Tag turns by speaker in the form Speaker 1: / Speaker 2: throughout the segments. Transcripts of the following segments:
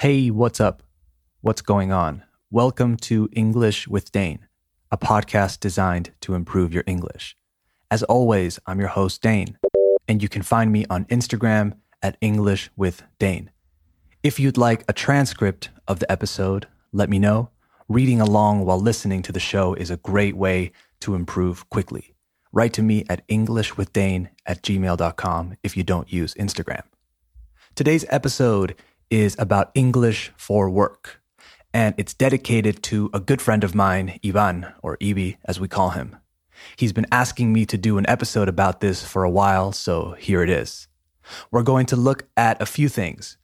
Speaker 1: Hey, what's up? What's going on? Welcome to English with Dane, a podcast designed to improve your English. As always, I'm your host, Dane, and you can find me on Instagram at English with Dane. If you'd like a transcript of the episode, let me know. Reading along while listening to the show is a great way to improve quickly. Write to me at englishwithdane at gmail.com if you don't use Instagram. Today's episode is about English for work, and it's dedicated to a good friend of mine, Ivan, or Ibi, as we call him. He's been asking me to do an episode about this for a while, so here it is. We're going to look at a few things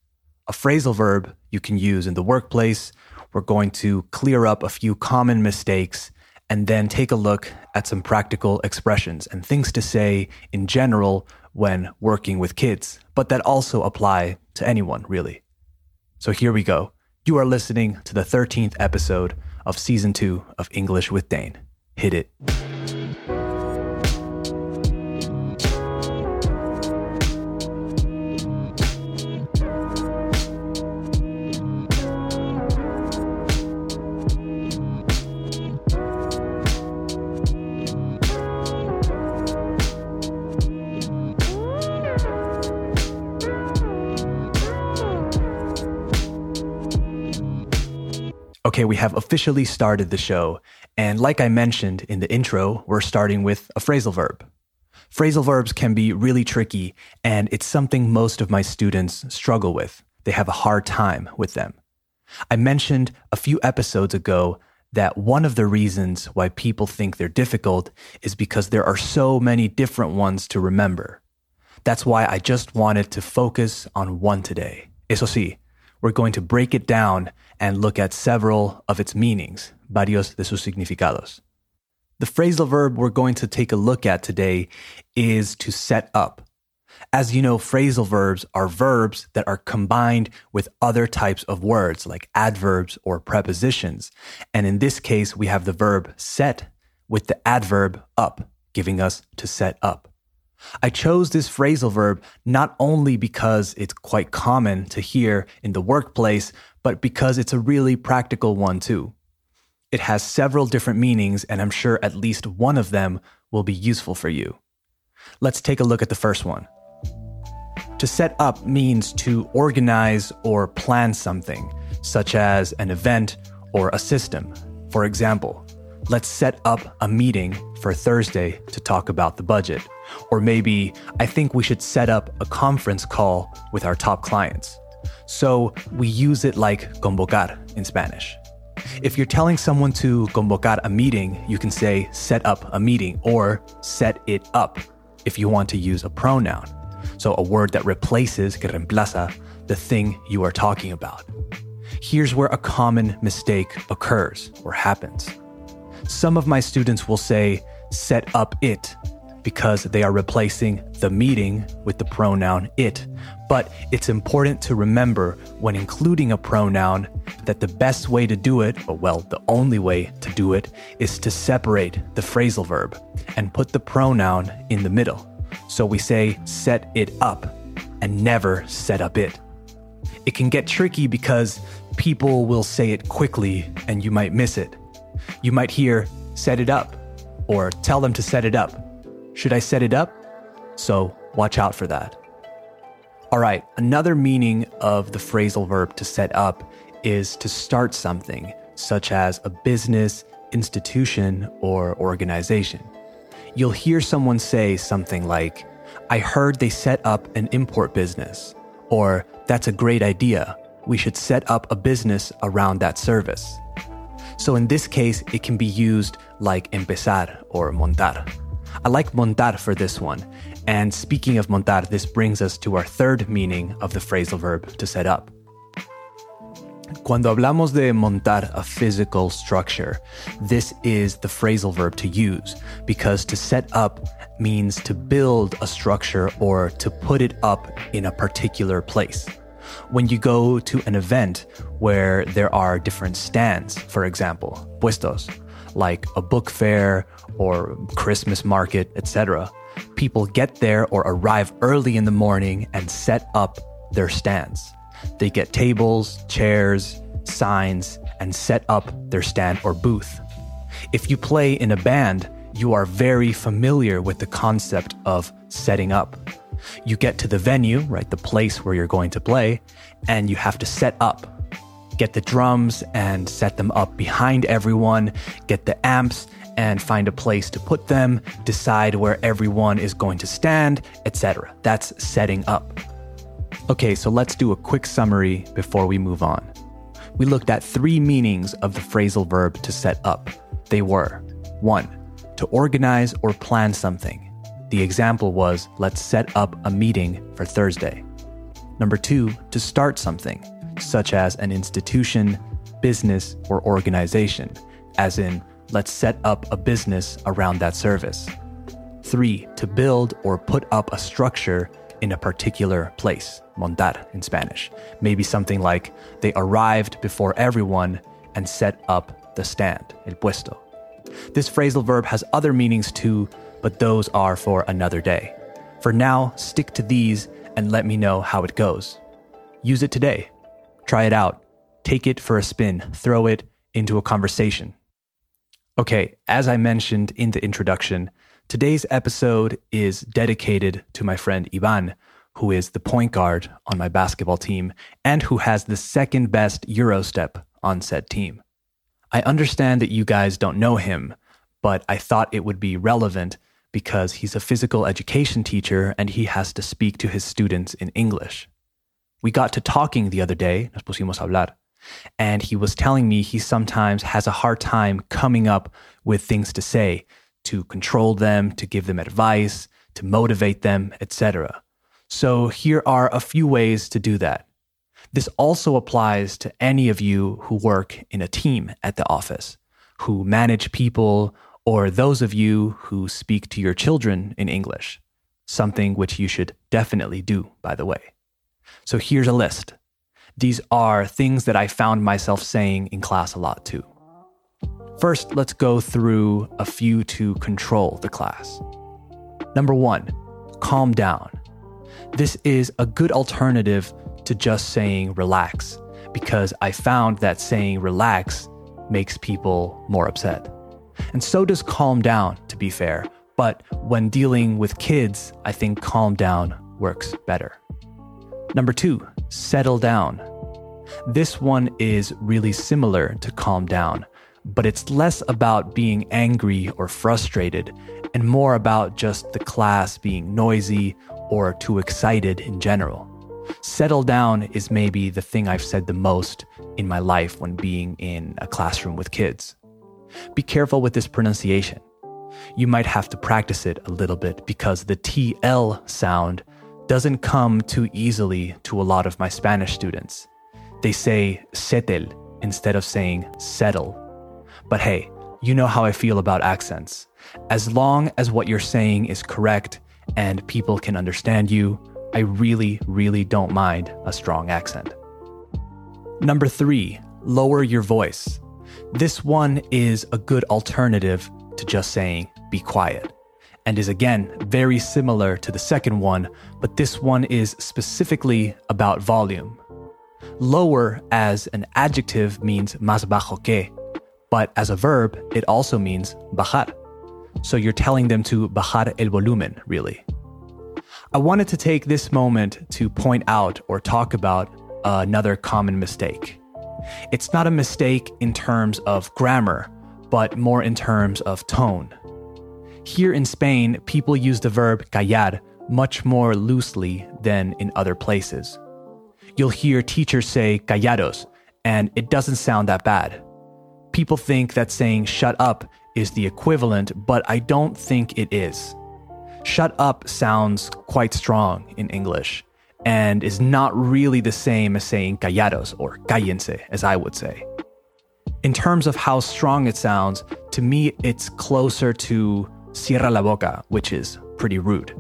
Speaker 1: a phrasal verb you can use in the workplace. We're going to clear up a few common mistakes and then take a look at some practical expressions and things to say in general when working with kids, but that also apply to anyone, really. So here we go. You are listening to the 13th episode of season two of English with Dane. Hit it. Okay, we have officially started the show. And like I mentioned in the intro, we're starting with a phrasal verb. Phrasal verbs can be really tricky, and it's something most of my students struggle with. They have a hard time with them. I mentioned a few episodes ago that one of the reasons why people think they're difficult is because there are so many different ones to remember. That's why I just wanted to focus on one today. Eso sí, we're going to break it down and look at several of its meanings, varios de sus significados. The phrasal verb we're going to take a look at today is to set up. As you know, phrasal verbs are verbs that are combined with other types of words like adverbs or prepositions. And in this case, we have the verb set with the adverb up, giving us to set up. I chose this phrasal verb not only because it's quite common to hear in the workplace, but because it's a really practical one too. It has several different meanings, and I'm sure at least one of them will be useful for you. Let's take a look at the first one. To set up means to organize or plan something, such as an event or a system. For example, let's set up a meeting for Thursday to talk about the budget. Or maybe I think we should set up a conference call with our top clients. So we use it like convocar in Spanish. If you're telling someone to convocar a meeting, you can say set up a meeting or set it up if you want to use a pronoun. So a word that replaces, que reemplaza, the thing you are talking about. Here's where a common mistake occurs or happens. Some of my students will say set up it because they are replacing the meeting with the pronoun it. But it's important to remember when including a pronoun that the best way to do it, or well, the only way to do it, is to separate the phrasal verb and put the pronoun in the middle. So we say set it up and never set up it. It can get tricky because people will say it quickly and you might miss it. You might hear set it up or tell them to set it up should I set it up? So watch out for that. All right, another meaning of the phrasal verb to set up is to start something, such as a business, institution, or organization. You'll hear someone say something like, I heard they set up an import business, or that's a great idea. We should set up a business around that service. So in this case, it can be used like empezar or montar. I like montar for this one. And speaking of montar, this brings us to our third meaning of the phrasal verb to set up. Cuando hablamos de montar a physical structure, this is the phrasal verb to use because to set up means to build a structure or to put it up in a particular place. When you go to an event where there are different stands, for example, puestos, like a book fair or Christmas market, etc., people get there or arrive early in the morning and set up their stands. They get tables, chairs, signs, and set up their stand or booth. If you play in a band, you are very familiar with the concept of setting up. You get to the venue, right, the place where you're going to play, and you have to set up. Get the drums and set them up behind everyone, get the amps and find a place to put them, decide where everyone is going to stand, etc. That's setting up. Okay, so let's do a quick summary before we move on. We looked at three meanings of the phrasal verb to set up. They were 1. To organize or plan something. The example was let's set up a meeting for Thursday. Number 2. To start something, such as an institution, business, or organization, as in let's set up a business around that service. 3. To build or put up a structure in a particular place, montar in Spanish. Maybe something like they arrived before everyone and set up the stand, el puesto. This phrasal verb has other meanings too, but those are for another day. For now, stick to these and let me know how it goes. Use it today. Try it out. Take it for a spin. Throw it into a conversation. Okay, as I mentioned in the introduction, today's episode is dedicated to my friend Ivan, who is the point guard on my basketball team and who has the second best Eurostep on said team. I understand that you guys don't know him, but I thought it would be relevant because he's a physical education teacher and he has to speak to his students in English. We got to talking the other day, nos pusimos a hablar, and he was telling me he sometimes has a hard time coming up with things to say, to control them, to give them advice, to motivate them, etc. So here are a few ways to do that. This also applies to any of you who work in a team at the office, who manage people, or those of you who speak to your children in English, something which you should definitely do, by the way. So here's a list. These are things that I found myself saying in class a lot too. First, let's go through a few to control the class. Number one, calm down. This is a good alternative to just saying relax because I found that saying relax makes people more upset. And so does calm down, to be fair. But when dealing with kids, I think calm down works better. Number two, settle down. This one is really similar to calm down, but it's less about being angry or frustrated and more about just the class being noisy or too excited in general. Settle down is maybe the thing I've said the most in my life when being in a classroom with kids. Be careful with this pronunciation. You might have to practice it a little bit because the TL sound doesn't come too easily to a lot of my Spanish students. They say setel instead of saying settle. But hey, you know how I feel about accents. As long as what you're saying is correct and people can understand you, I really, really don't mind a strong accent. Number three, lower your voice. This one is a good alternative to just saying be quiet and is again very similar to the second one, but this one is specifically about volume. Lower as an adjective means más bajo que, but as a verb, it also means bajar. So you're telling them to bajar el volumen, really. I wanted to take this moment to point out or talk about another common mistake. It's not a mistake in terms of grammar, but more in terms of tone. Here in Spain, people use the verb callar much more loosely than in other places. You'll hear teachers say callados, and it doesn't sound that bad. People think that saying shut up is the equivalent, but I don't think it is. Shut up sounds quite strong in English and is not really the same as saying callados or cállense, as I would say. In terms of how strong it sounds, to me, it's closer to cierra la boca, which is pretty rude.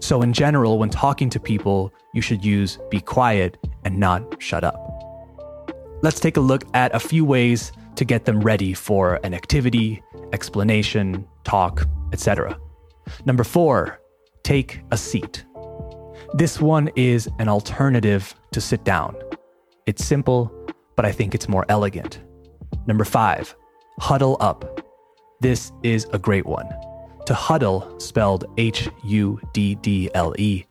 Speaker 1: So, in general, when talking to people, you should use be quiet and not shut up. Let's take a look at a few ways to get them ready for an activity, explanation, talk, etc. Number four, take a seat. This one is an alternative to sit down. It's simple, but I think it's more elegant. Number five, huddle up. This is a great one. To huddle, spelled H U D D L E,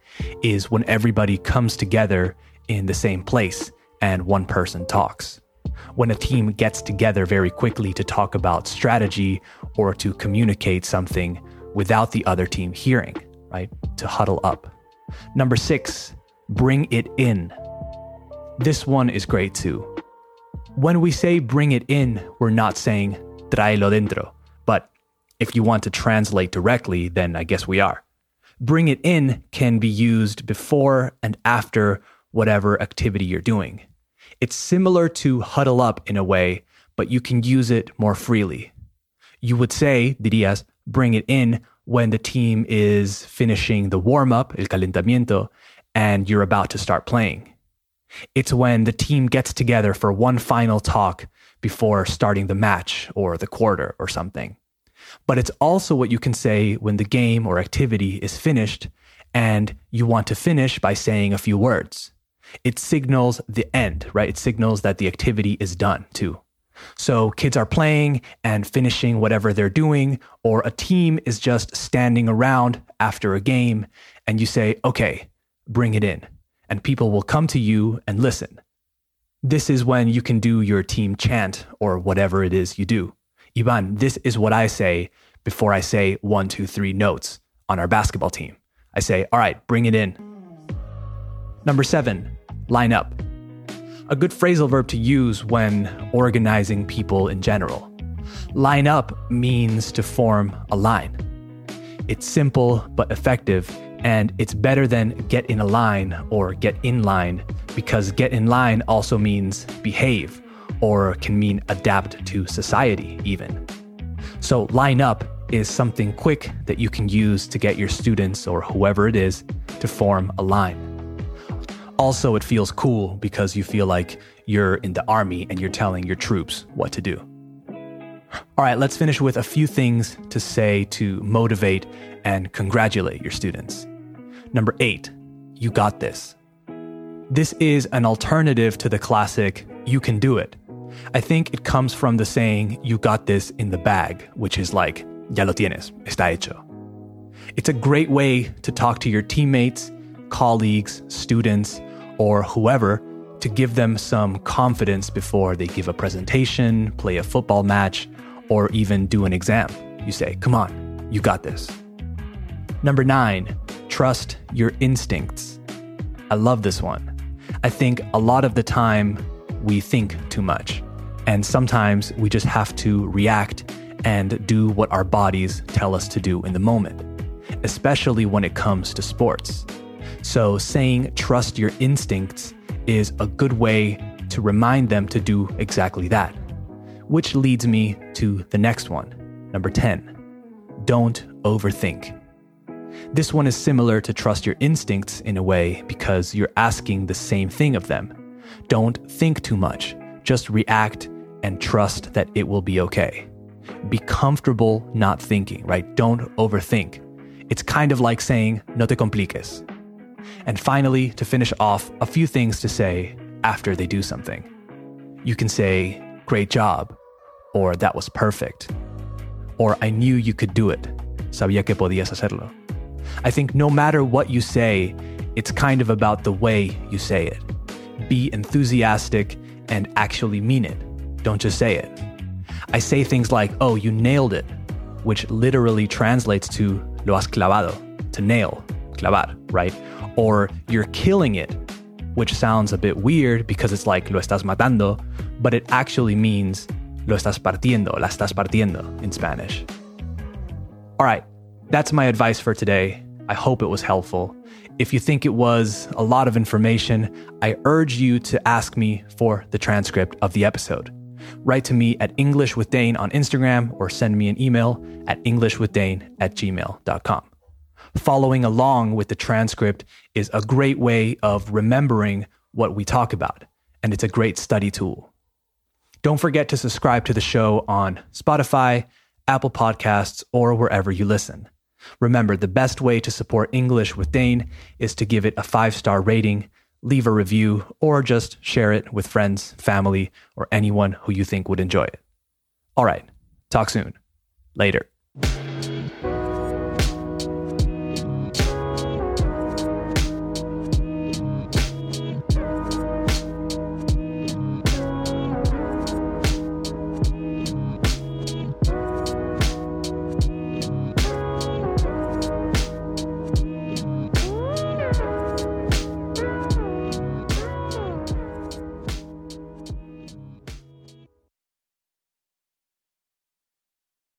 Speaker 1: is when everybody comes together in the same place and one person talks. When a team gets together very quickly to talk about strategy or to communicate something without the other team hearing, right? To huddle up. Number six, bring it in. This one is great too. When we say bring it in, we're not saying tráelo dentro, if you want to translate directly, then I guess we are. Bring it in can be used before and after whatever activity you're doing. It's similar to huddle up in a way, but you can use it more freely. You would say, dirías, bring it in when the team is finishing the warm up, el calentamiento, and you're about to start playing. It's when the team gets together for one final talk before starting the match or the quarter or something. But it's also what you can say when the game or activity is finished and you want to finish by saying a few words. It signals the end, right? It signals that the activity is done too. So kids are playing and finishing whatever they're doing, or a team is just standing around after a game, and you say, okay, bring it in. And people will come to you and listen. This is when you can do your team chant or whatever it is you do. Ivan, this is what I say before I say one, two, three notes on our basketball team. I say, all right, bring it in. Number seven, line up a good phrasal verb to use when organizing people in general. Line up means to form a line. It's simple but effective, and it's better than get in a line or get in line because get in line also means behave or can mean adapt to society, even. So, line up is something quick that you can use to get your students or whoever it is to form a line. Also, it feels cool because you feel like you're in the army and you're telling your troops what to do. All right, let's finish with a few things to say to motivate and congratulate your students. Number eight, you got this. This is an alternative to the classic, you can do it. I think it comes from the saying, you got this in the bag, which is like, ya lo tienes, está hecho. It's a great way to talk to your teammates, colleagues, students, or whoever to give them some confidence before they give a presentation, play a football match, or even do an exam. You say, come on, you got this. Number nine, trust your instincts. I love this one. I think a lot of the time we think too much, and sometimes we just have to react and do what our bodies tell us to do in the moment, especially when it comes to sports. So, saying trust your instincts is a good way to remind them to do exactly that. Which leads me to the next one, number 10. Don't overthink. This one is similar to trust your instincts in a way because you're asking the same thing of them. Don't think too much, just react and trust that it will be okay. Be comfortable not thinking, right? Don't overthink. It's kind of like saying, no te compliques. And finally, to finish off, a few things to say after they do something. You can say, great job, or that was perfect, or I knew you could do it. Sabía que podías hacerlo. I think no matter what you say, it's kind of about the way you say it. Be enthusiastic and actually mean it. Don't just say it. I say things like, oh, you nailed it, which literally translates to lo has clavado, to nail, clavar, right? or you're killing it, which sounds a bit weird because it's like lo estás matando, but it actually means lo estás partiendo, la estás partiendo in Spanish. All right, that's my advice for today. I hope it was helpful. If you think it was a lot of information, I urge you to ask me for the transcript of the episode. Write to me at English with Dane on Instagram or send me an email at englishwithdane at gmail.com following along with the transcript is a great way of remembering what we talk about, and it's a great study tool. Don't forget to subscribe to the show on Spotify, Apple Podcasts, or wherever you listen. Remember, the best way to support English with Dane is to give it a five star rating, leave a review, or just share it with friends, family, or anyone who you think would enjoy it. All right, talk soon. Later.